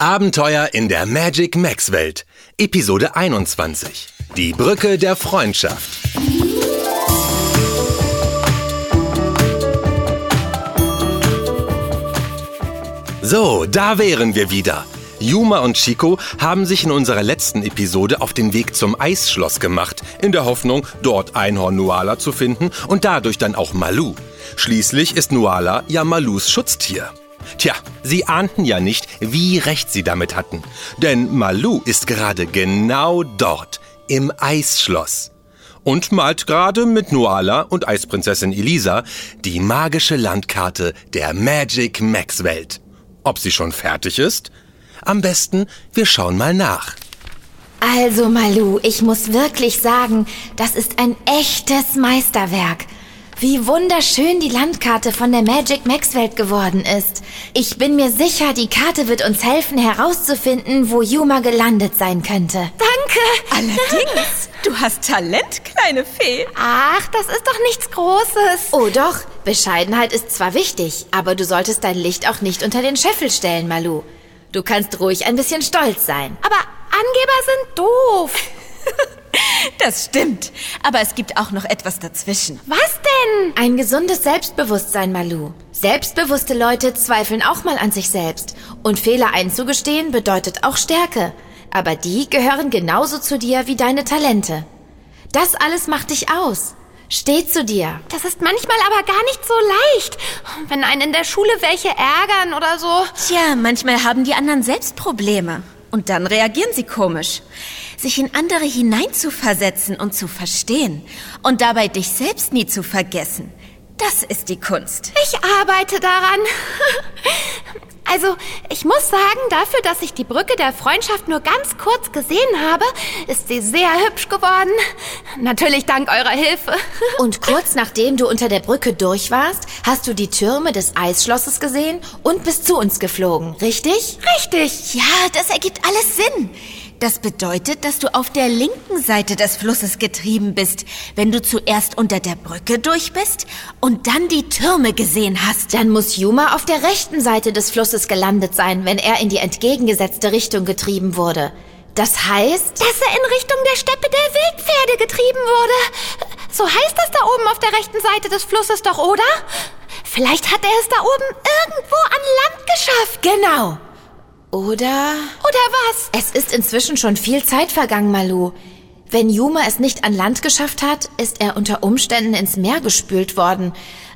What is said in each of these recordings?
Abenteuer in der Magic Max Welt. Episode 21. Die Brücke der Freundschaft. So, da wären wir wieder. Yuma und Chico haben sich in unserer letzten Episode auf den Weg zum Eisschloss gemacht, in der Hoffnung, dort Einhorn Nuala zu finden und dadurch dann auch Malu. Schließlich ist Nuala ja Malus Schutztier. Tja, sie ahnten ja nicht, wie recht sie damit hatten. Denn Malu ist gerade genau dort, im Eisschloss. Und malt gerade mit Nuala und Eisprinzessin Elisa die magische Landkarte der Magic Max Welt. Ob sie schon fertig ist? Am besten, wir schauen mal nach. Also, Malu, ich muss wirklich sagen, das ist ein echtes Meisterwerk. Wie wunderschön die Landkarte von der Magic Max Welt geworden ist. Ich bin mir sicher, die Karte wird uns helfen, herauszufinden, wo Yuma gelandet sein könnte. Danke! Allerdings, du hast Talent, kleine Fee. Ach, das ist doch nichts Großes. Oh doch, Bescheidenheit ist zwar wichtig, aber du solltest dein Licht auch nicht unter den Scheffel stellen, Malu. Du kannst ruhig ein bisschen stolz sein. Aber Angeber sind doof. Das stimmt. Aber es gibt auch noch etwas dazwischen. Was denn? Ein gesundes Selbstbewusstsein, Malu. Selbstbewusste Leute zweifeln auch mal an sich selbst. Und Fehler einzugestehen bedeutet auch Stärke. Aber die gehören genauso zu dir wie deine Talente. Das alles macht dich aus. Steh zu dir. Das ist manchmal aber gar nicht so leicht. Wenn einen in der Schule welche ärgern oder so. Tja, manchmal haben die anderen selbst Probleme. Und dann reagieren sie komisch. Sich in andere hineinzuversetzen und zu verstehen und dabei dich selbst nie zu vergessen, das ist die Kunst. Ich arbeite daran. Also, ich muss sagen, dafür, dass ich die Brücke der Freundschaft nur ganz kurz gesehen habe, ist sie sehr hübsch geworden. Natürlich dank eurer Hilfe. Und kurz nachdem du unter der Brücke durch warst, hast du die Türme des Eisschlosses gesehen und bist zu uns geflogen, richtig? Richtig. Ja, das ergibt alles Sinn. Das bedeutet, dass du auf der linken Seite des Flusses getrieben bist, wenn du zuerst unter der Brücke durch bist und dann die Türme gesehen hast. Dann muss Yuma auf der rechten Seite des Flusses gelandet sein, wenn er in die entgegengesetzte Richtung getrieben wurde. Das heißt, dass er in Richtung der Steppe der Wildpferde getrieben wurde. So heißt das da oben auf der rechten Seite des Flusses doch, oder? Vielleicht hat er es da oben irgendwo an Land geschafft. Genau. Oder? Oder was? Es ist inzwischen schon viel Zeit vergangen, Malu. Wenn Yuma es nicht an Land geschafft hat, ist er unter Umständen ins Meer gespült worden.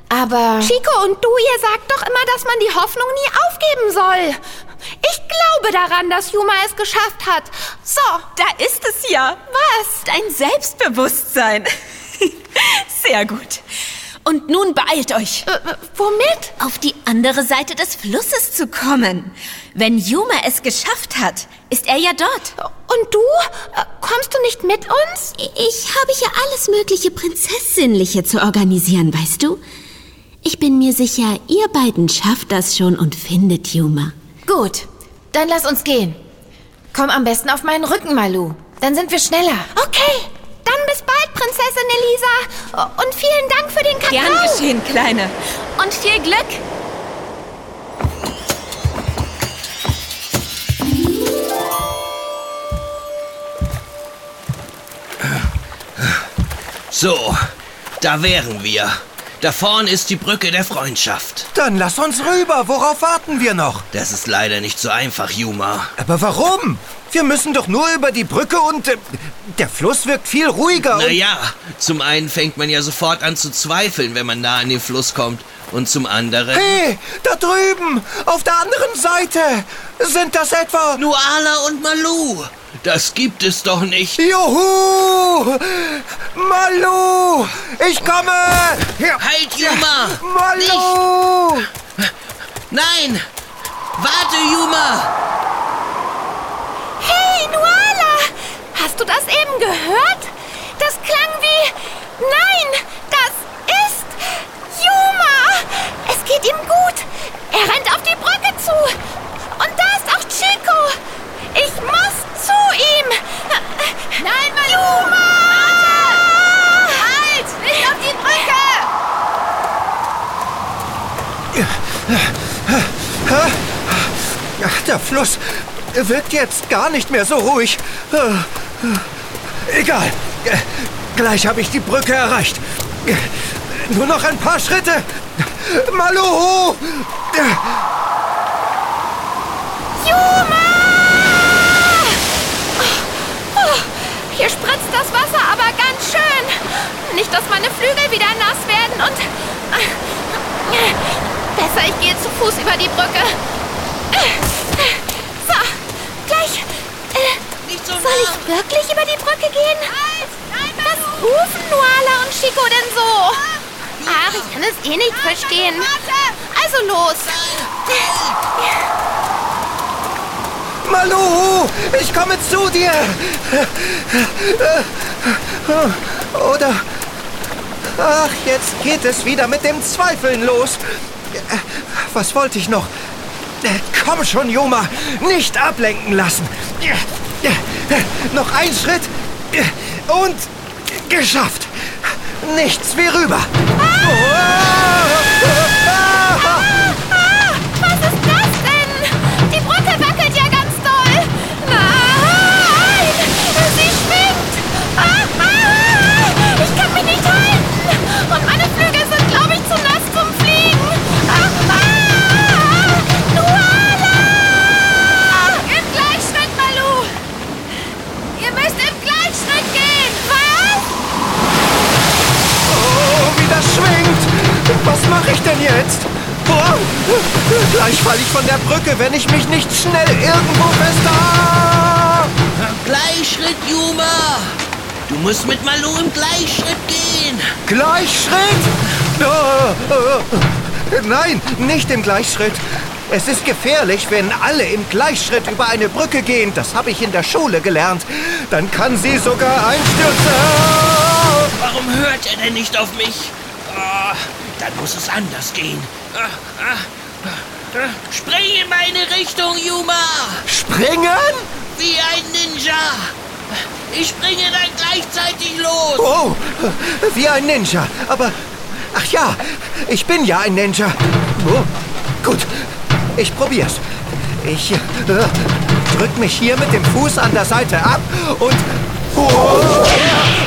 Aber. Chico und du, ihr sagt doch immer, dass man die Hoffnung nie aufgeben soll. Ich glaube daran, dass Yuma es geschafft hat. So. Da ist es ja. Was? Dein Selbstbewusstsein. Sehr gut. Und nun beeilt euch. Äh, womit? Auf die andere Seite des Flusses zu kommen. Wenn Yuma es geschafft hat, ist er ja dort. Und du? Äh, kommst du nicht mit uns? Ich habe hier alles mögliche Prinzessinliche zu organisieren, weißt du? Ich bin mir sicher, ihr beiden schafft das schon und findet Yuma. Gut, dann lass uns gehen. Komm am besten auf meinen Rücken, Malu. Dann sind wir schneller. Okay, dann bis bald, Prinzessin Elisa. Und vielen Dank für den Kakao. Gern geschehen, Kleine. Und viel Glück. So, da wären wir. Da vorn ist die Brücke der Freundschaft. Dann lass uns rüber. Worauf warten wir noch? Das ist leider nicht so einfach, Yuma. Aber warum? Wir müssen doch nur über die Brücke und äh, der Fluss wirkt viel ruhiger. Naja, zum einen fängt man ja sofort an zu zweifeln, wenn man nah an den Fluss kommt. Und zum anderen... Hey, da drüben, auf der anderen Seite. Sind das etwa... Nuala und Malu. Das gibt es doch nicht. Juhu! Malu! Ich komme! Hier. Halt, Yuma! Malu! Nein! Warte, Yuma! Hey, Nuala! Hast du das eben gehört? Das klang wie... Nein, das ist Yuma! Geht ihm gut. Er rennt auf die Brücke zu. Und da ist auch Chico. Ich muss zu ihm. Nein, Maluma! Halt! Nicht auf die Brücke! Ach, der Fluss. wirkt jetzt gar nicht mehr so ruhig. Egal. Gleich habe ich die Brücke erreicht. Nur noch ein paar Schritte. Malu! Juma! Oh, hier spritzt das Wasser aber ganz schön. Nicht, dass meine Flügel wieder nass werden und... Besser, ich gehe zu Fuß über die Brücke. So, gleich. Nicht so Soll ich wirklich über die Brücke gehen? Was rufen Nuala und Chico denn so? Ach, ich kann es eh nicht verstehen. Also los. Malu, ich komme zu dir. Oder... Ach, jetzt geht es wieder mit dem Zweifeln los. Was wollte ich noch? Komm schon, Joma. Nicht ablenken lassen. Noch ein Schritt. Und geschafft. Nichts wie rüber. Was gleich falle ich von der Brücke, wenn ich mich nicht schnell irgendwo festhalte. Gleichschritt, Juma. Du musst mit Malu im Gleichschritt gehen. Gleichschritt? Oh, oh, nein, nicht im Gleichschritt. Es ist gefährlich, wenn alle im Gleichschritt über eine Brücke gehen. Das habe ich in der Schule gelernt. Dann kann sie sogar einstürzen. Warum hört er denn nicht auf mich? Ah, dann muss es anders gehen. Ah, ah. Spring in meine Richtung, Juma. Springen? Wie ein Ninja. Ich springe dann gleichzeitig los. Oh, wie ein Ninja. Aber, ach ja, ich bin ja ein Ninja. Oh, gut, ich probier's. Ich äh, drück mich hier mit dem Fuß an der Seite ab und... Oh, wie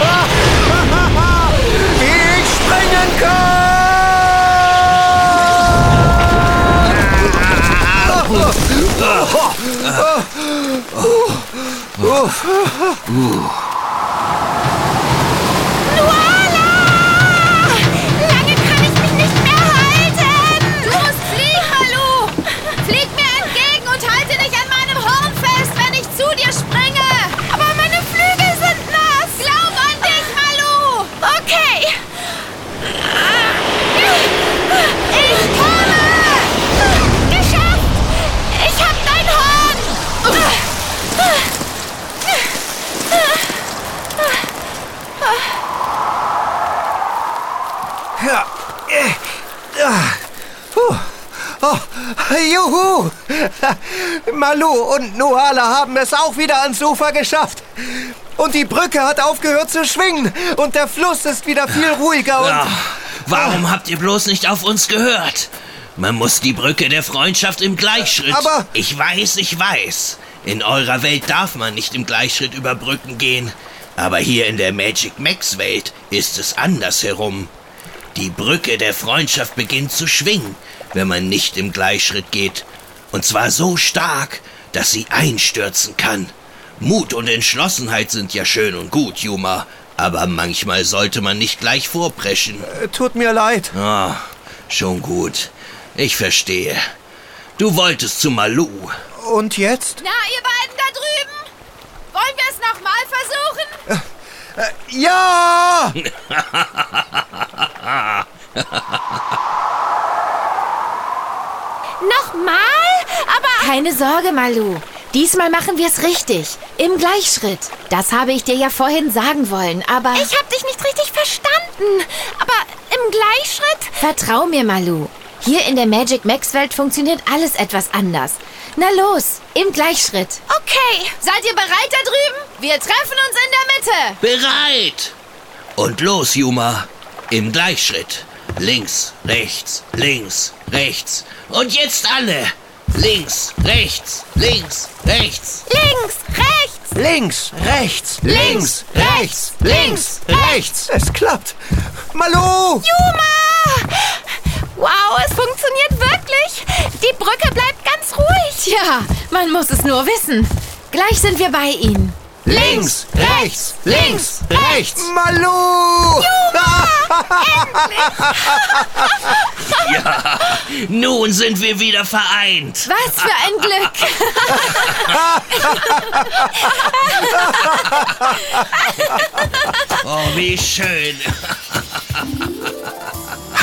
Ja. äh, ah, puh. Oh, juhu! Malu und Nuala haben es auch wieder ans Ufer geschafft. Und die Brücke hat aufgehört zu schwingen. Und der Fluss ist wieder viel ruhiger. Und Ah, warum habt ihr bloß nicht auf uns gehört? Man muss die Brücke der Freundschaft im Gleichschritt. Aber- Ich weiß, ich weiß. In eurer Welt darf man nicht im Gleichschritt über Brücken gehen. Aber hier in der Magic Max Welt ist es andersherum. Die Brücke der Freundschaft beginnt zu schwingen, wenn man nicht im Gleichschritt geht. Und zwar so stark, dass sie einstürzen kann. Mut und Entschlossenheit sind ja schön und gut, Juma. Aber manchmal sollte man nicht gleich vorpreschen. Äh, tut mir leid. Ah, schon gut. Ich verstehe. Du wolltest zu Malu. Und jetzt? Na, ihr beiden da drüben! Wollen wir es nochmal versuchen? Ja! Nochmal? Aber Keine Sorge, Malu. Diesmal machen wir es richtig. Im Gleichschritt. Das habe ich dir ja vorhin sagen wollen, aber... ich hab dich nicht richtig verstanden. Aber im Gleichschritt? Vertrau mir, Malu. Hier in der Magic Max Welt funktioniert alles etwas anders. Na los, im Gleichschritt. Okay. Seid ihr bereit da drüben? Wir treffen uns in der Mitte. Bereit! Und los, Juma. Im Gleichschritt. Links, rechts, links, rechts. Und jetzt alle. Links, rechts, links, rechts. Links, rechts. Links, rechts, links, rechts, links, rechts. Es klappt. Malu! Juma! Wow, es funktioniert wirklich. Die Brücke bleibt ganz ruhig. Tja, man muss es nur wissen. Gleich sind wir bei Ihnen. Links, rechts, links, rechts. Malu! Ja, nun sind wir wieder vereint. Was für ein Glück. Oh, wie schön.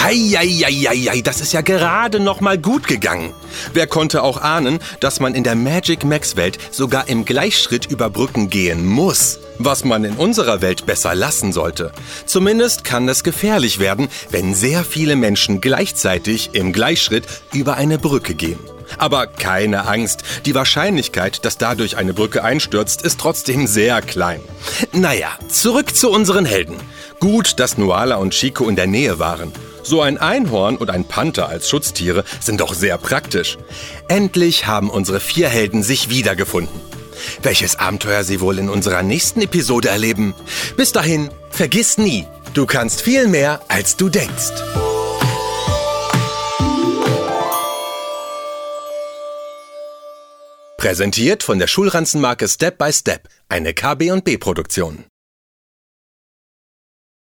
Heieieiei, das ist ja gerade noch mal gut gegangen. Wer konnte auch ahnen, dass man in der Magic Max Welt sogar im Gleichschritt über Brücken gehen muss? Was man in unserer Welt besser lassen sollte. Zumindest kann es gefährlich werden, wenn sehr viele Menschen gleichzeitig im Gleichschritt über eine Brücke gehen. Aber keine Angst, die Wahrscheinlichkeit, dass dadurch eine Brücke einstürzt, ist trotzdem sehr klein. Naja, zurück zu unseren Helden. Gut, dass Nuala und Chico in der Nähe waren. So ein Einhorn und ein Panther als Schutztiere sind doch sehr praktisch. Endlich haben unsere vier Helden sich wiedergefunden. Welches Abenteuer sie wohl in unserer nächsten Episode erleben? Bis dahin, vergiss nie, du kannst viel mehr, als du denkst. Präsentiert von der Schulranzenmarke Step by Step, eine KB&B Produktion.